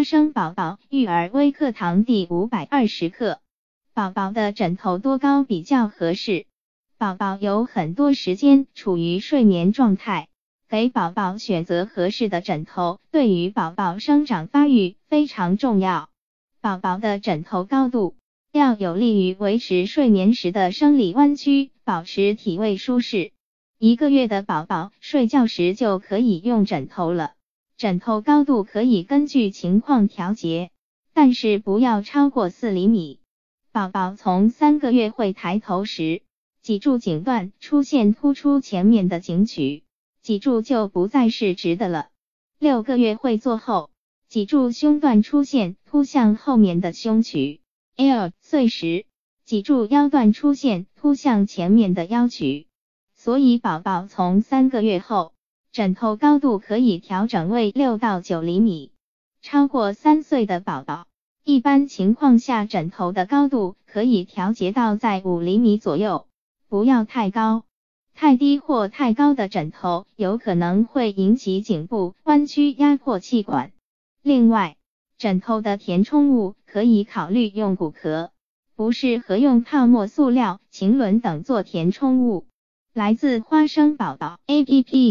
花生宝宝育儿微课堂第五百二十课：宝宝的枕头多高比较合适？宝宝有很多时间处于睡眠状态，给宝宝选择合适的枕头，对于宝宝生长发育非常重要。宝宝的枕头高度要有利于维持睡眠时的生理弯曲，保持体位舒适。一个月的宝宝睡觉时就可以用枕头了。枕头高度可以根据情况调节，但是不要超过四厘米。宝宝从三个月会抬头时，脊柱颈段出现突出前面的颈曲，脊柱就不再是直的了。六个月会坐后，脊柱胸段出现凸向后面的胸曲。L 岁时，脊柱腰段出现凸向前面的腰曲。所以宝宝从三个月后。枕头高度可以调整为六到九厘米，超过三岁的宝宝，一般情况下枕头的高度可以调节到在五厘米左右，不要太高。太低或太高的枕头有可能会引起颈部弯曲，压迫气管。另外，枕头的填充物可以考虑用骨壳，不适合用泡沫塑料、腈纶等做填充物。来自花生宝宝 APP。